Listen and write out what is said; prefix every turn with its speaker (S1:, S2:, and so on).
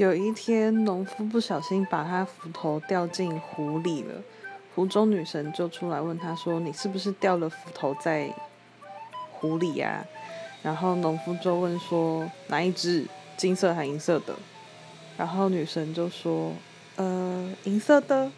S1: 有一天农夫不小心把他斧头掉进湖里了湖中女神就出来问他说你是不是掉了斧头在湖里呀？然后农夫就问说哪一只？金色还银色的？然后女神就说呃银色的。